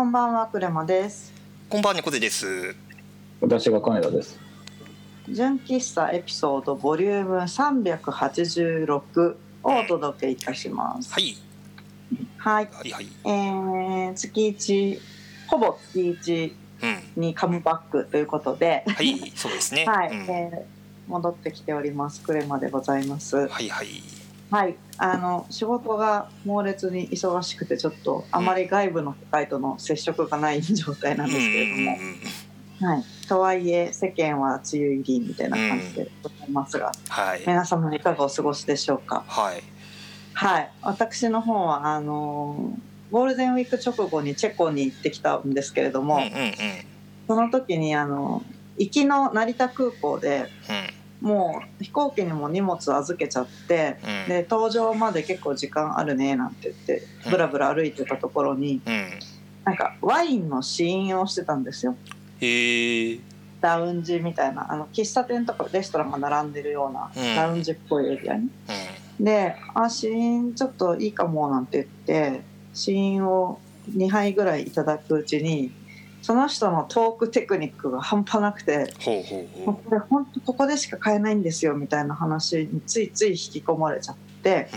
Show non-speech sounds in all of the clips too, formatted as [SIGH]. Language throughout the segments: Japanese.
こんばんは、クレマです。こんばんは猫背です。私が金田です。純喫茶エピソードボリューム386をお届けいたします。はいはい。はいはい。えー、月一、ほぼ月一うんにカムバックということで、はいそうですね。[LAUGHS] はい、うんえー戻ってきております。クレマでございます。はいはい。はい。あの、仕事が猛烈に忙しくて、ちょっとあまり外部の世界との接触がない状態なんですけれども、うんうんうんはい、とはいえ世間は梅雨入りみたいな感じでございますが、はい。皆様いかがお過ごしでしょうか？はい。はい。私の方はあのーゴールデンウィーク直後にチェコに行ってきたんですけれども、うんうんうん。その時にあの行きの成田空港でもう飛行機にも荷物預けちゃってうん。うんで搭乗まで結構時間あるねなんて言ってうん。ブラブラ歩いてたところにうん。なんかワインの試飲をしてたんですよ。へえ。ラウンジみたいなあの喫茶店とかレストランが並んでるようなうん。ラウンジっぽいエリアに、うで「あ試飲ちょっといいかも」なんて言って試飲を2杯ぐらいいただくうちにその人のトークテクニックが半端なくてこれ本当ここでしか買えないんですよみたいな話についつい引き込まれちゃって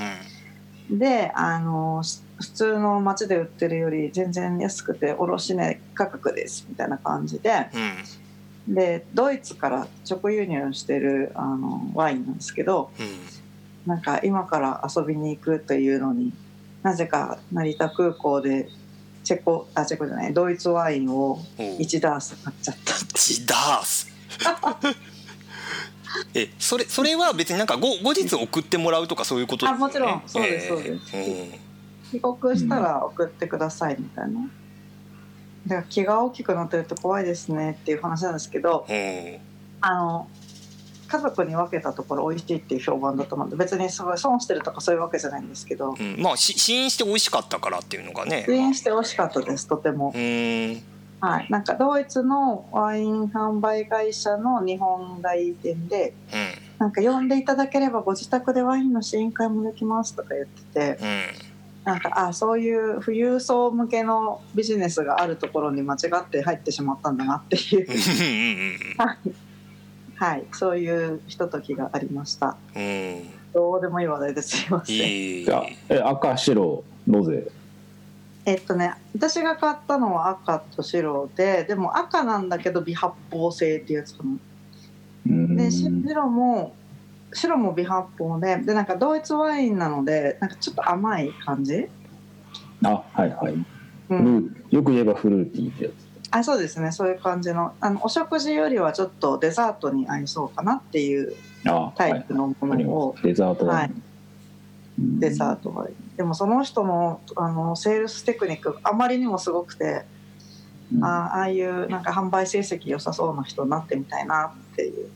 う。であのし普通の街で売ってるより全然安くて卸値価格ですみたいな感じで。うん。うん。でドイツから直輸入してるあのワインなんですけどうん。なんか今から遊びに行くというのになぜか成田空港でチェコあチェコじゃないドイツワインをおう1ダース買っちゃったチダース？[LAUGHS] え、それそれは別になんか後後日送ってもらうとかそういうこと？ですよね。あもちろん。そうですそうです。え帰国したら送ってくださいみたいな。だから気が大きくなってると怖いですねっていう話なんですけどーあの家族に分けたところ美味しいっていう評判だと思うんで別にすごい損してるとかそういうわけじゃないんですけどうん。うん。まあし試飲して美味しかったからっていうのがね。出演して美味しかったですとても。はい、なんかドイツのワイン販売会社の日本代理店でうん。なんか呼んでいただければご自宅でワインの試飲会もできますとか言っててうん。なんかあそういう富裕層向けのビジネスがあるところに間違って入ってしまったんだなっていうはい、はい、そういうひとときがありましたうんうん。どうでもいい話題ですいませんいいじゃあ、え赤白ロゼ。えっとね私が買ったのは赤と白ででも赤なんだけど微発泡性っていうやつかなうんで白も白も微発泡ででなんかドイツワインなのでなんかちょっと甘い感じ、あ、はいはい。うん、ーよく言えばフルーティーってやつ。あそうですねそういう感じのあのお食事よりはちょっとデザートに合いそうかなっていうあ、タはい。イプのものを、す。デザートだはいね。デザートがでもその人のあのセールステクニックがあまりにもすごくて、うんあああいうなんか販売成績良さそうな人になってみたいなっていうう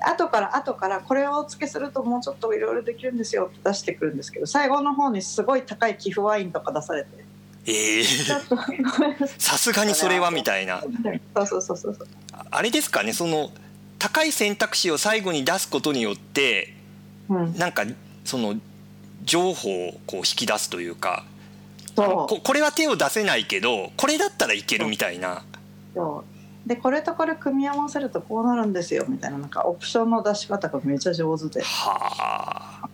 後から後からこれをお付けするともうちょっといろいろできるんですよって出してくるんですけど最後の方にすごい高い寄付ワインとか出されてん。ええちょっと。ごめんなさすがにそれはみたいな。そうそうそうそうあれですかねその高い選択肢を最後に出すことによってうん。なんかその情報をこう引き出すというかそう。ここれは手を出せないけどこれだったらいけるみたいな。そう。でこれとこれ組み合わせるとこうなるんですよみたいななんかオプションの出し方がめっちゃ上手で。すはあ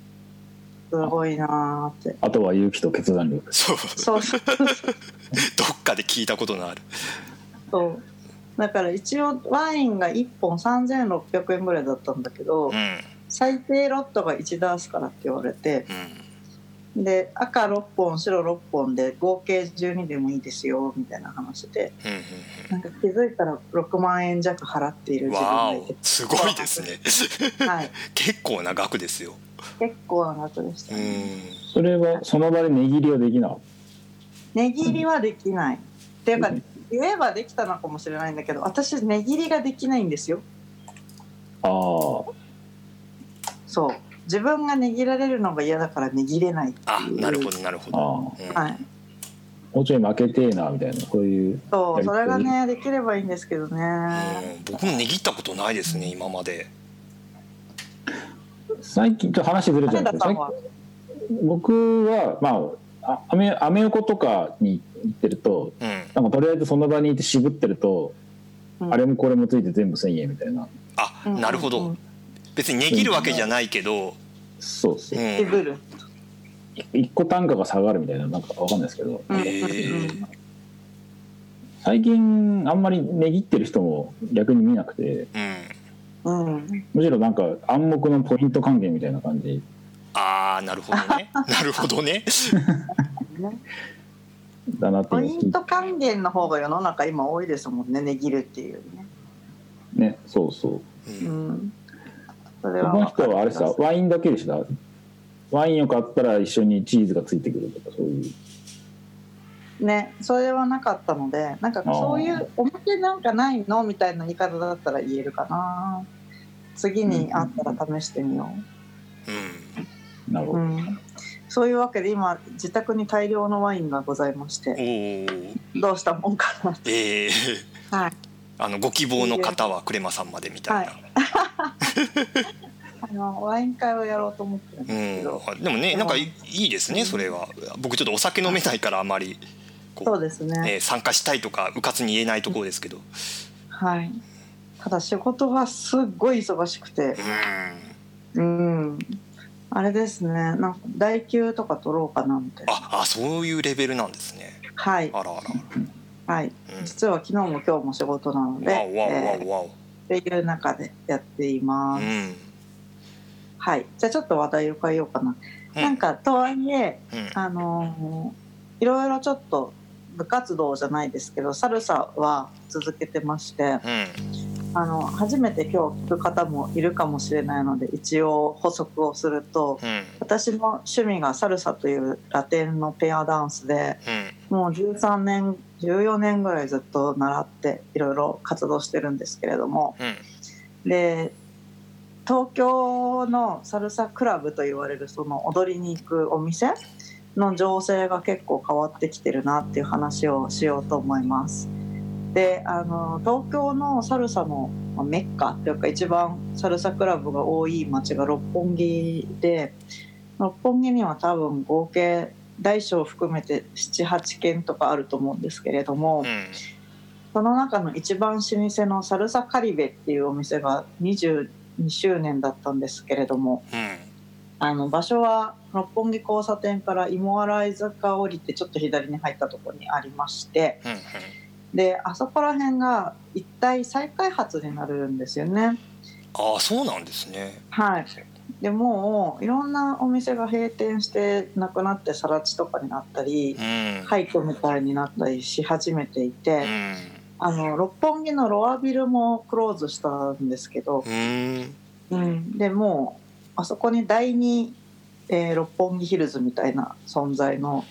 ごいなーって。あとは勇気と決断力。そう。そう。そ [LAUGHS] うどっかで聞いたことのある。そう。だから一応ワインが1本3600円ぐらいだったんだけど、うん。うん最低ロットが1ダースからって言われてで赤6本白6本で合計12でもいいですよみたいな話で。うんうんなんか気づいたら6万円弱払っているうん自分わがいて。おすごいですね。はい。[LAUGHS] 結構な額ですよ結構な額でした、うね、ん。それはその場で値切りはできなかっ値切りはできない、っていうか言えばできたのかもしれないんだけど私値切りができないんですよ。た。ああ、そう。自分が値切られるのが嫌だから値切れないあなるほどなるほど、あうん。はい。もうちょい負けてえなみたいな、そういう。そうそれがねできればいいんですけどね。うん。僕も値切ったことないですね今まで最近、ちょっと話ずれちゃうんですけど、僕は、まあ、あアメアメ横とかに行ってるとうん。なんかとりあえずその場にいて渋ってると、うん。あれもこれもついて全部1000円みたいな。あうん。なるほど、うん。別に値切るわけじゃないけど、そうそう。うん。シブル一個単価が下がるみたいななんかわかんないですけど、最近あんまり値切ってる人も逆に見なくて。うんうん。うんむしろなんか暗黙のポイント還元みたいな感じ。ああなるほどね。なるほどね。[LAUGHS] ね [LAUGHS] だなってポイント還元の方が世の中今多いですもんね値切るっていうね。ねそうそう。ううん。れはこの人はあれさワインだけでしたワインを買ったら一緒にチーズがついてくるとかそういうねそれはなかったのでなんかそういうおまけなんかないのみたいな言い方だったら言えるかな。次にあったら試してみよう、なるほど、うん、そういうわけで今自宅に大量のワインがございましうん、て。おおどうしたもんかなええはい。あのご希望の方はクレマさんまでみたいな、あのワイン会をやろうと思ってるんですけど、うん、でもねなんかいい。いですねそれは。僕ちょっとお酒飲めないからあまり。こそうですね、ね参加したいとかうかつに言えないところですけど。はい。ただ仕事がすっごい忙しくて。うん。うん。あれですね。なんか代休とか取ろうかなみたいな。ああそういうレベルなんですね。はい。あらあら、はい。うん、実は昨日も今日も仕事なので、わおわおわえおっていう中でやっています、うん。はい。じゃあちょっと話題を変えようかな、うん。なんかとはいえうん。あのーいろいろちょっと部活動じゃないですけどサルサは続けてましてうん。あの初めて今日聞く方もいるかもしれないので一応補足をするとうん。私の趣味がサルサというラテンのペアダンスでうん。もう13年14年ぐらいずっと習っていろいろ活動してるんですけれどもうん。で東京のサルサクラブと言われるその踊りに行くお店の情勢が結構変わってきてるなっていう話をしようと思います。であの東京のサルサのまあメッカというか一番サルサクラブが多い町が六本木で六本木には多分合計大小含めて78軒とかあると思うんですけれども、うんその中の一番老舗のサルサカリベっていうお店が22周年だったんですけれどもうんあの場所は六本木交差点から芋洗坂降りてちょっと左に入ったところにありましてうんであそこら辺が一体再開発になるんですよね。ああそうなんですね。はい。でもういろんなお店が閉店してなくなって更地とかになったりうん。廃墟みたいになったりし始めていて、うん。あの六本木のロアビルもクローズしたんですけど、うん。うん、でもうあそこに第二、えー六本木ヒルズみたいな存在の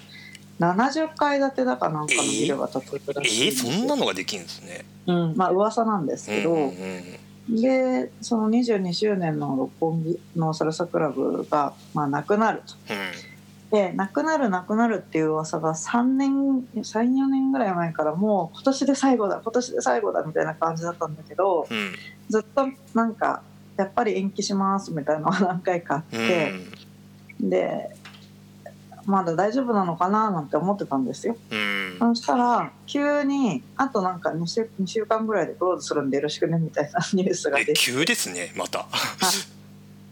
70階建てだかなんかのビルが建てるえらしいー、そんなのができるんですね。うん、まあ噂なんですけど、うんうんでその22周年の六本木のサルサクラブが、まあ、なくなると。でなくなるなくなるっていう噂が3年34年ぐらい前からもう今年で最後だ今年で最後だみたいな感じだったんだけどうん。ずっとなんかやっぱり延期しますみたいなのが何回かあっうん。て、でまだ大丈夫なのかななんて思ってたんですよ。うん。そしたら急にあとなんか2週 ,2 週間ぐらいでクローズするんでよろしくねみたいなニュースがえ出て。急ですねまた。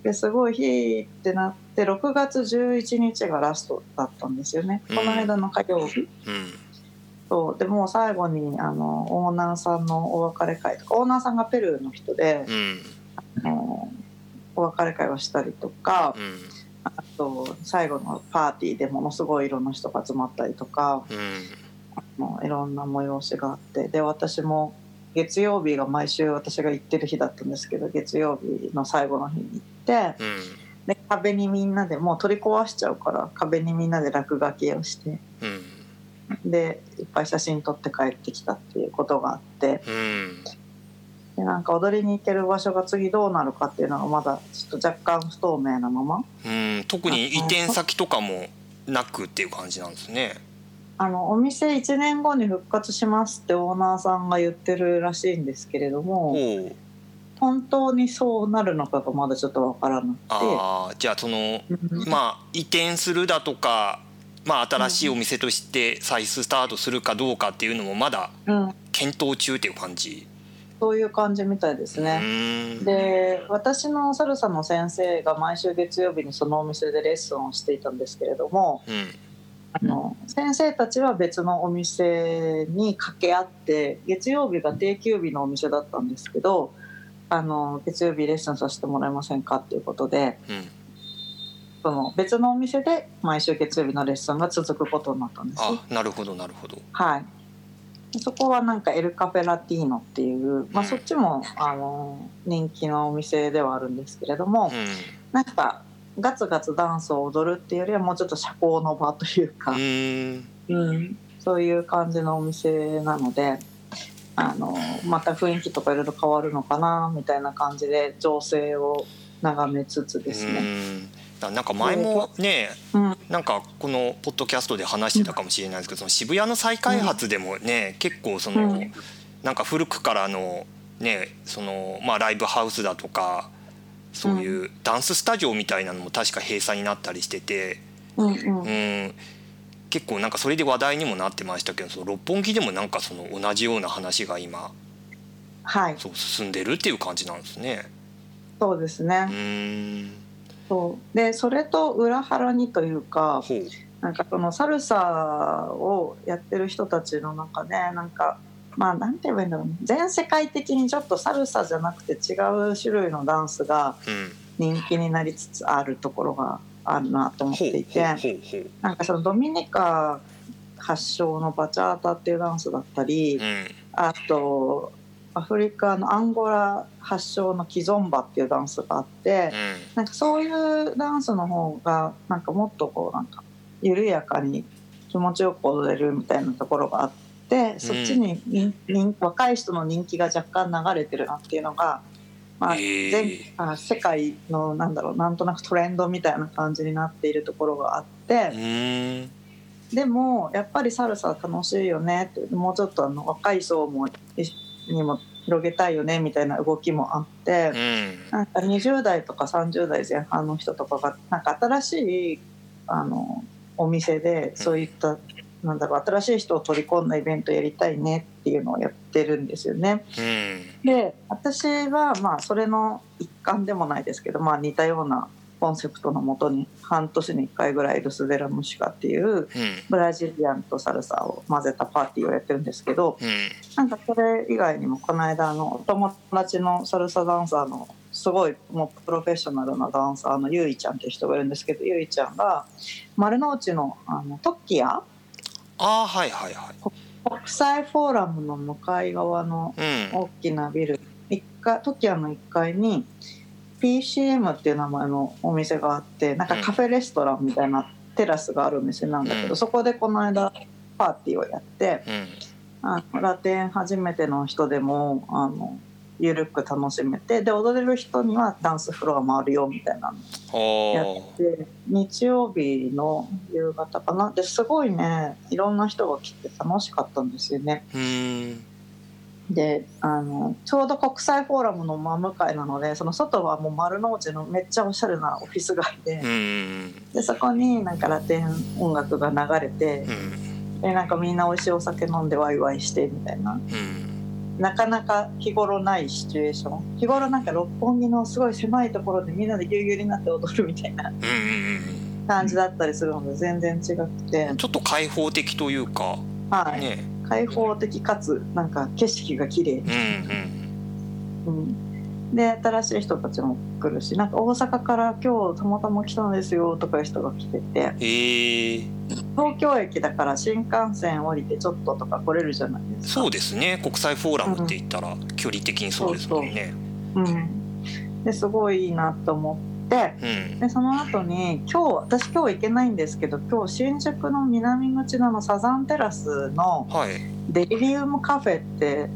ですごい日ってなって6月11日がラストだったんですよね、うん。この間の火曜日。うん。そう。でもう最後にあのオーナーさんのお別れ会とかオーナーさんがペルーの人で、うお別れ会をしたりとかうんあと最後のパーティーでものすごい色の人が集まったりとかうんういろんな催しがあってで私も月曜日が毎週私が行ってる日だったんですけど月曜日の最後の日に行ってうんで壁にみんなでもう取り壊しちゃうから壁にみんなで落書きをしてうんでいっぱい写真撮って帰ってきたっていうことがあってうでなんか踊りに行ける場所が次どうなるかっていうのがまだちょっと若干不透明なまま。うん特に移転先とかもなくっていう感じなんですね。あのお店1年後に復活しますってオーナーさんが言ってるらしいんですけれども本当にそうなるのかがまだちょっとわからなくて。ああじゃあそのうん。まあ移転するだとかまあ、新しいお店として再スタートするかどうかっていうのもまだうん、検討中っていう感じ？そういう感じみたいですうね。で私のサルサの先生が毎週月曜日にそのお店でレッスンをしていたんですけれどもうんあの先生たちは別のお店に掛け合って月曜日が定休日のお店だったんですけどあの月曜日レッスンさせてもらえませんかっていうことでうんその別のお店で毎週月曜日のレッスンが続くことになったんですよ。あなるほどなるほど。はい。でそこはなんかエルカフェラティーノっていう、まあ、うん。そっちもあの人気のお店ではあるんですけれども、うん。なんかガツガツダンスを踊るっていうよりはもうちょっと社交の場というか、うーん。うんそういう感じのお店なのであのまた雰囲気とかいろいろ変わるのかなみたいな感じで情勢を眺めつつですうね。だなんか前もねうん。なんかこのポッドキャストで話してたかもしれないですけどその渋谷の再開発でもね結構そのうん。なんか古くからのねそのまあライブハウスだとかそういうダンススタジオみたいなのも確か閉鎖になったりしててうん結構なんかそれで話題にもなってましたけどその六本木でもなんかその同じような話が今はい。そう進んでるっていう感じなんですね。そうですね。う。ーんそう。でそれと裏腹にというかなんかそのサルサをやってる人たちの中でなんかまあなんて言えばいいんだろうね。全世界的にちょっとサルサじゃなくて違う種類のダンスがうん。人気になりつつあるところがあるなと思っていてなんかそのドミニカ発祥のバチャータっていうダンスだったりうん。あとアフリカのアンゴラ発祥のキゾンバっていうダンスがあって。うん。なんかそういうダンスの方がなんかもっとこうなんか緩やかに気持ちよく踊れるみたいなところがあってそっちに人人若い人の人気が若干流れてるなっていうのが、まあ全あ世界のなんだろうなんとなくトレンドみたいな感じになっているところがあってでもやっぱりサルサ楽しいよねってもうちょっとあの若い層もにも広げたいよねみたいな動きもあって。うんなんか20代とか30代前半の人とかがなんか新しいあのお店でそういった、なんだろう新しい人を取り込んだイベントやりたいねっていうのをやってるんですよね。うんで私はまあそれの一環でもないですけど、まあ、似たようなコンセプトのもとに半年に1回ぐらいルスデラムシカっていううん。ブラジリアンとサルサを混ぜたパーティーをやってるんですけど、うん。なんかそれ以外にもこの間あのお友達のサルサダンサーのすごいもうプロフェッショナルなダンサーのゆいちゃんっていう人がいるんですけどゆいちゃんが丸の内のあのトッキアああはいはいはい。国際フォーラムの向かい側のうん大きなビル一階トキアの1階に PCM っていう名前のお店があってなんかカフェレストランみたいなテラスがあるお店なんだけど、うん。そこでこの間パーティーをやって。うん。あのラテン初めての人でもあのゆるく楽しめてで踊れる人にはダンスフロア回るよみたいなのやはって日曜日の夕方かな。ですごいねいろんな人が来て楽しかったんですよね。あうんであのちょうど国際フォーラムの真向かいなのでその外はもう丸の内のめっちゃおしゃれなオフィス街でうんでそこになんかラテン音楽が流れてうん。でなんかみんな美味しいお酒飲んでワイワイしてみたいな。うん。なかなか日頃ないシチュエーション。日頃なんか六本木のすごい狭いところでみんなでぎゅうぎゅうになって踊るみたいな感じだったりするので全然違くて。うん、ちょっと開放的というかはい、ね開放的かつなんか景色が綺麗。うん。うんうん、で新しい人たちも来るしなんか大阪から今日たまたま来たんですよとかいう人が来ててへえ。東京駅だから新幹線降りてちょっととか来れるじゃないですか。そうですね。国際フォーラムって言ったら距離的にそうですもんね。うん、ですごいいいなと思ってうん。でその後に今日私今日行けないんですけど今日新宿の南口のサザンテラスのはい。デリリウムカフェって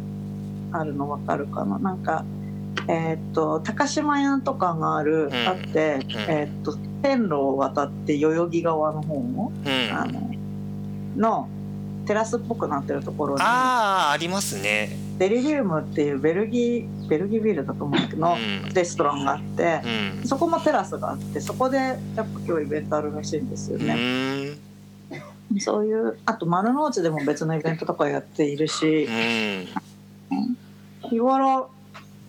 あるの分かるかな？なんかえーっと高島屋とかがある、ん。あって、えーっと線路を渡って代々木側の方のうん。あののテラスっぽくなってるところにああありますねデリリウムっていうベルギーベルギービールだと思うんだけど、うん。レストランがあってう、ん。そこもテラスがあってそこでやっぱ今日イベントあるらしいんですようね。そういうあと丸の内でも別のイベントとかやっているしうん。日頃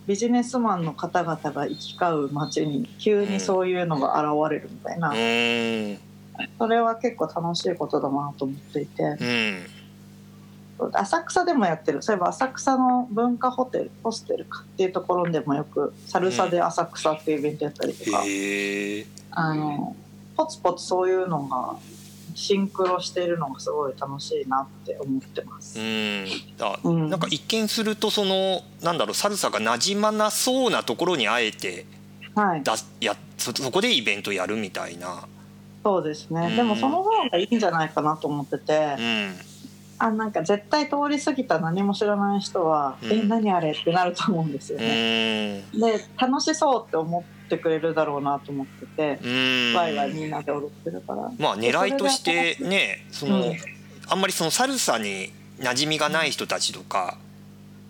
ビジネスマンの方々が行き交う街に急にそういうのが現れるみたいな、うん。それは結構楽しいことだなと思っていて。うん浅草でもやってる。そういえば浅草の文化ホテルホステルかっていうところでもよく「サルサで浅草」っていうイベントやったりとか、へえあのポツポツそういうのがシンクロしているのがすごい楽しいなって思ってます。うん。あうん。なんか一見するとそのなんだろうサルサが馴染まなそうなところにあえてはい、だやそそこでイベントやるみたいな。そうですね、うん。でもその方がいいんじゃないかなと思ってて、うんあなんか絶対通り過ぎた何も知らない人は「うんえ何あれ?」ってなると思うんですようね。んで楽しそうって思ってくれるだろうなと思ってて、うんワイワイみんなで踊ってるから。まあ狙いとしてねその、うんあんまりそのサルサに馴染みがない人たちとか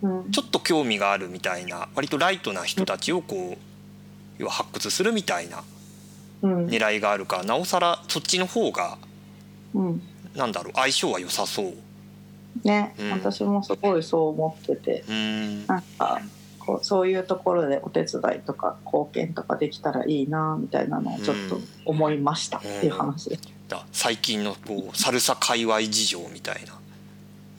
うんちょっと興味があるみたいな割とライトな人たちをこう要は発掘するみたいなうん狙いがあるからなおさらそっちの方がうんなんだろう相性は良さそう。ね、うん私もすごいそう思っててうんなんかこうそういうところでお手伝いとか貢献とかできたらいいなみたいなのをちょっと思いましたっていう話です。だ最近のこうサルサ界隈事情みたいな。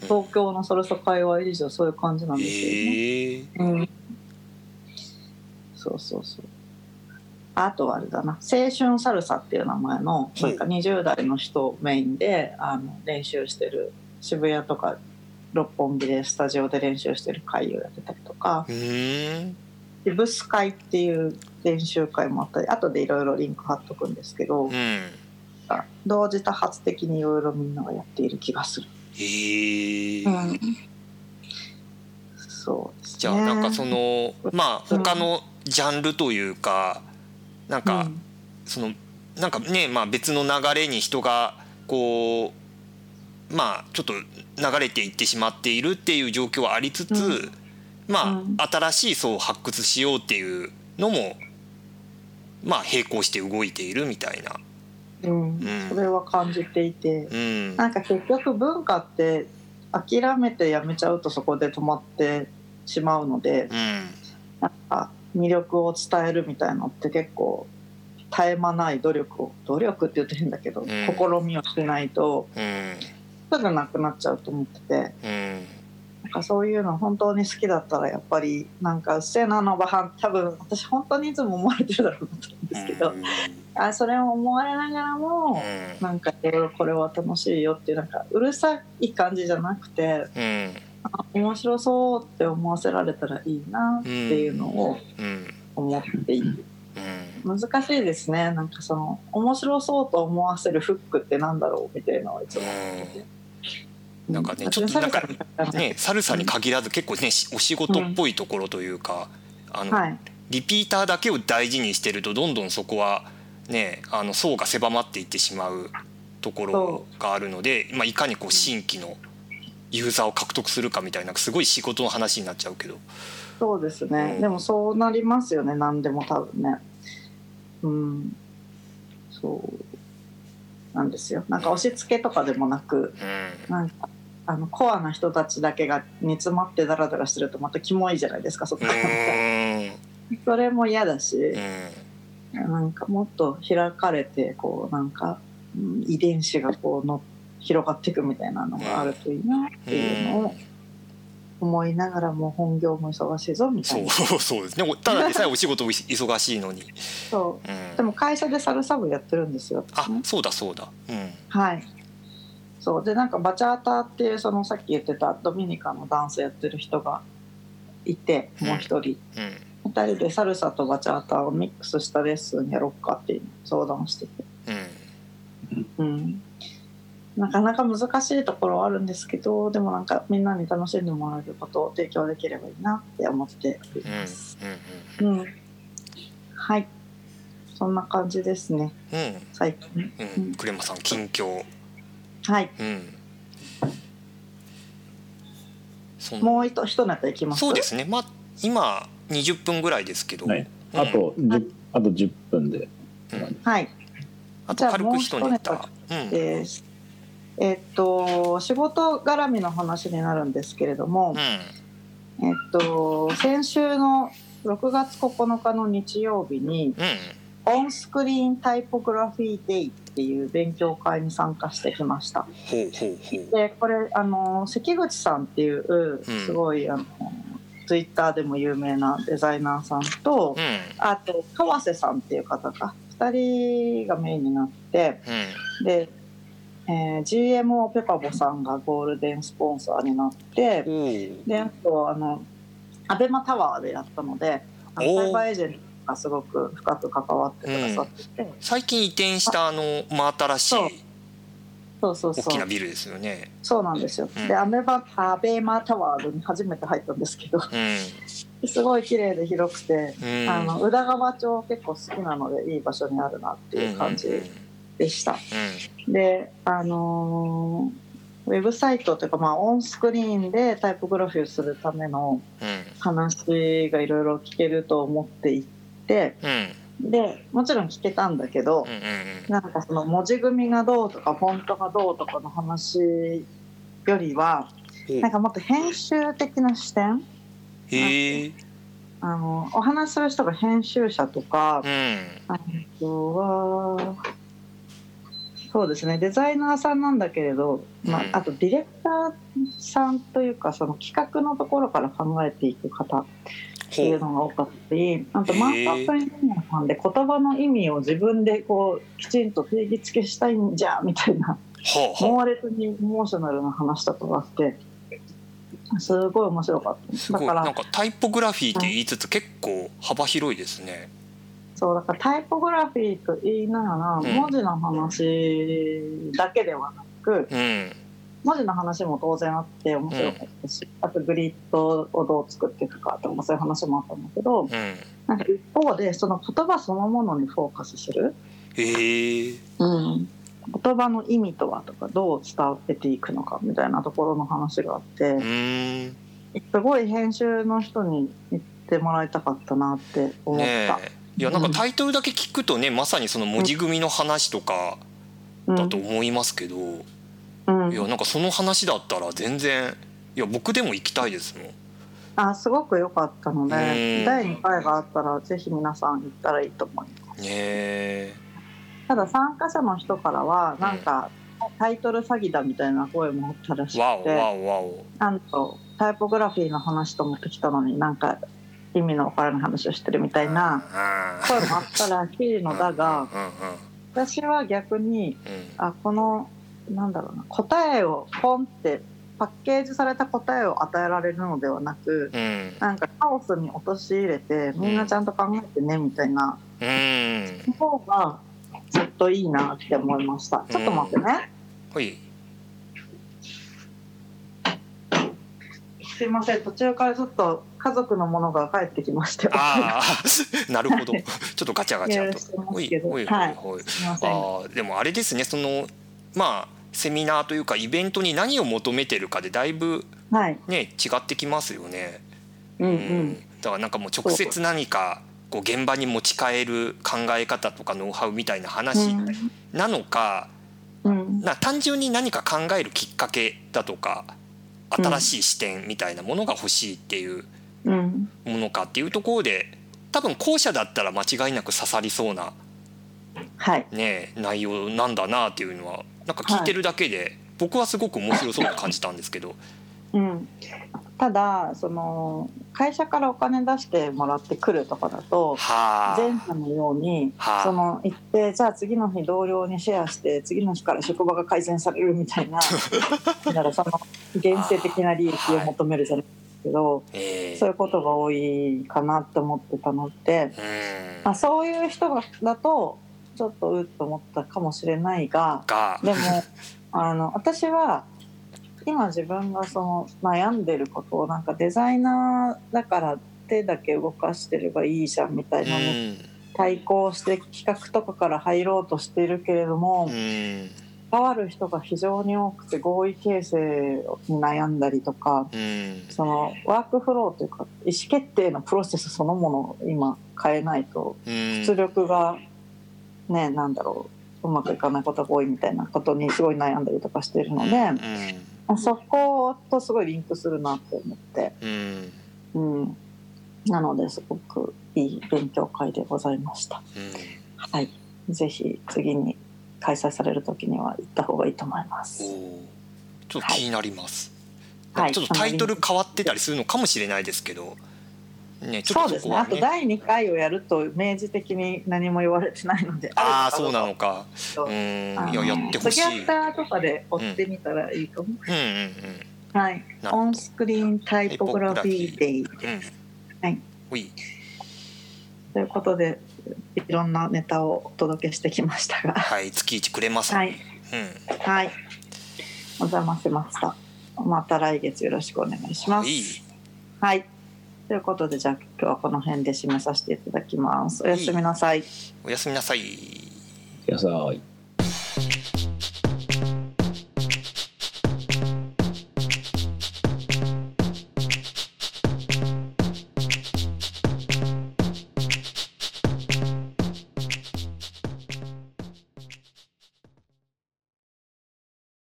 東京のサルサ界隈以上そういう感じなんですよね。へえうん、そうそうそう。あとはあれだな青春サルサっていう名前のそれか20代の人をメインであの練習してる渋谷とか六本木でスタジオで練習してる会をやってたりとか。うー。んでブス会っていう練習会もあったり後でいろいろリンク貼っとくんですけど、うん。同時多発的にいろいろみんながやっている気がする。へえ、うん、そうですね。じゃあなんかそのまあ他のジャンルというかなんかうん。そのなんかねまあ別の流れに人がこうまあちょっと流れていってしまっているっていう状況はありつつ、うん。まうん。あ新しい層を発掘しようっていうのもまあ並行して動いているみたいな。うん。うん。それは感じていて、うん。なんか結局文化って諦めてやめちゃうとそこで止まってしまうのでうん。なんか魅力を伝えるみたいなのって結構絶え間ない努力を努力って言って変だけど、ん。試みをしないとうんすぐなくなっちゃうと思ってて。うん。なんかそういうの本当に好きだったらやっぱりなんか「うっせえなあのバハン」多分私本当にいつも思われてるだろうなと思うんですけど、うん。あそれを思われながらも。なんかいろいろこれは楽しいよっていうなんかうるさい感じじゃなくて面白そうって思わせられたらいいなっていうのをうん。思っている、うん。難しいですね。なんかその面白そうと思わせるフックってなんだろうみたいなのはいつも思ってて。なんかねうちょっとなんかねサルサに限らず結構ねしお仕事っぽいところというかあのはい。リピーターだけを大事にしてるとどんどんそこはねあの層が狭まっていってしまうところがあるので、まあ、いかにこう新規のユーザーを獲得するかみたいなすごい仕事の話になっちゃうけど。そうですね、うん。でもそうなりますよね何でも多分ね。うん。そう。なんですよ。なんか押し付けとかでもなくうん。なんかあのコアな人たちだけが煮詰まってダラダラしてるとまたキモいじゃないですかそこうーん。それも嫌だしう、ん。なんかもっと開かれてこうなんか、うん遺伝子がこうの広がっていくみたいなのがあるといいなっていうのを思いながらも本業も忙しいぞみたそいうなそうです。ねただでさえお仕事忙しいのに、そう。うん。でも会社でサルサ部やってるんですよね。そうだそうだ。うん。はいそう。でなんかバチャーターっていうそのさっき言ってたドミニカのダンスやってる人がいてもう一人、うん。二人でサルサとバチャーターをミックスしたレッスンやろっかっていう相談してて、うん。うん、なかなか難しいところはあるんですけどでもなんかみんなに楽しんでもらえることを提供できればいいなって思っておりうん。ます。うん。うん、はい。そんな感じですね。うん。最近。うんうん。クレマさん近況はい。うん。もう一一ネタいきます。そうですね。まあ今20分ぐらいですけど、はい。うん。あと10あと10分で。うん。はい。あと軽く一ネタうん。です。えっと仕事絡みの話になるんですけれどもう、ん。えっと先週の6月9日の日曜日にうん。オンスクリーンタイポグラフィーデイっていう勉強会に参加してきました。でこれあの関口さんっていううん。すごい、あのツイッターでも有名なデザイナーさんと、うん。あと川瀬さんっていう方が2人がメインになってうん。で、えー GMO ペパボさんがゴールデンスポンサーになってであとあのアベマタワーでやったのであのおー。サイバーエージェントがすごく深く関わってくださってて、最近移転したあの真新しいそう。そうそうそう。大きなビルですよね。そうなんですよ。うん。でアベマアベマタワーに初めて入ったんですけど。うん。[LAUGHS] すごい綺麗で広くて、うん。あの宇田川町結構好きなのでいい場所にあるなっていう感じうんうんでした。であのーウェブサイトというか、まあ、オンスクリーンでタイポグラフィーをするためのうん。話がいろいろ聞けると思っていてうん。でもちろん聞けたんだけどうんうんなんかその文字組みがどうとかフォントがどうとかの話よりはうん。なんかもっと編集的な視点？へえ。あのお話しする人が編集者とかうん。あとはそうですねデザイナーさんなんだけれど、まあうん、あとディレクターさんというかその企画のところから考えていく方っていうのが多かったりあとへーマー。クアップエンジニアさんで言葉の意味を自分でこうきちんと定義付けしたいんじゃみたいな猛烈にエモーショナルな話とかがあってすごい面白かった。だからなんかタイポグラフィーって言いつつ結構幅広いですね。そうだからタイポグラフィーと言いながらうん。文字の話だけではなくうん文字の話も当然あって面白かったし、あとグリッドをどう作っていくかとかそういう話もあったんだけどうんなんか一方でその言葉そのものにフォーカスする、へえうん、言葉の意味とはとかどう伝えていくのかみたいなところの話があってうんすごい編集の人に言ってもらいたかったなって思った。いやなんかタイトルだけ聞くとねまさにその文字組みの話とかだと思いますけど、いやなんかその話だったら全然いや僕でも行きたいですもん。あすごく良かったのうん。で第2回があったらぜひ皆さん行ったらいいと思います。ねえ。ただ参加者の人からはなんかタイトル詐欺だみたいな声もあったらしくて。なんとタイポグラフィーの話と思ってきたのになんか意味のわからない話をしてるみたいなあ声もあったらしいのだが私は逆にうん。あこのなんだろうな。答えをポンってパッケージされた答えを与えられるのではなくうん。うんなんかカオスに陥れてみんなちゃんと考えてねみたいな。うん。の方がずっといいなって思いました。ちょっと待ってね。はい。すいません。途中からちょっと家族のものが帰ってきまして。ああ [LAUGHS] なるほど。ちょっとガチャガチャと。い。ろいはい。あーでもあれですね。そのまあセミナーというかイベントに何を求めてるかでだいぶはい。ね違ってきますよね。うんううん。んだからなんかもう直接何かこう現場に持ち帰る考え方とかノウハウみたいな話なのか、うん。な単純に何か考えるきっかけだとか新しい視点みたいなものが欲しいっていううん。ものかっていうところで多分後者だったら間違いなく刺さりそうな、はい。ね、内容なんだなっていうのはなんか聞いてるだけで僕はすごく面白そうに感じたんですけど。うん、ただその会社からお金出してもらってくるとかだとは前者のようにはあ。その行ってじゃあ次の日同僚にシェアして次の日から職場が改善されるみたいな [LAUGHS] だからその現世的な利益を求めるじゃないですけど、えーそういうことが多いかなって思ってたので、うん。まあ、そういう人がだとちょっとうっと思ったかもしれないがが。でもあの私は今自分がその悩んでることをなんかデザイナーだから手だけ動かしてればいいじゃんみたいなのに対抗して企画とかから入ろうとしているけれども関わる人が非常に多くて合意形成に悩んだりとかうん。そのワークフローというか意思決定のプロセスそのものを今変えないとうん。出力がねなんだろううまくいかないことが多いみたいなことにすごい悩んだりとかしてるので、うんそことすごいリンクするなって思って、うん。うんうん、なのですごくいい勉強会でございました。はい、ぜひ次に開催される時には行った方がいいと思います。ちょっと気になります、はい。ちょっとタイトル変わってたりするのかもしれないですけどねちょっそうですね。あと第2回をやると明示的に何も言われてないので。ああそうなのかどうんいややってほしいツイッターとかで追ってみたらいいかも。うんうんうんはい。なるほどオンスクリーンタイポグラフィーデイうんはいということでいろんなネタをお届けしてきましたが、はい月一くれますはいうんはい。お邪魔しました。また来月よろしくお願いします。いいはい。ということでじゃあ今日はこの辺で締めさせていただきます。おやすみなさい。おやすみなさい野菜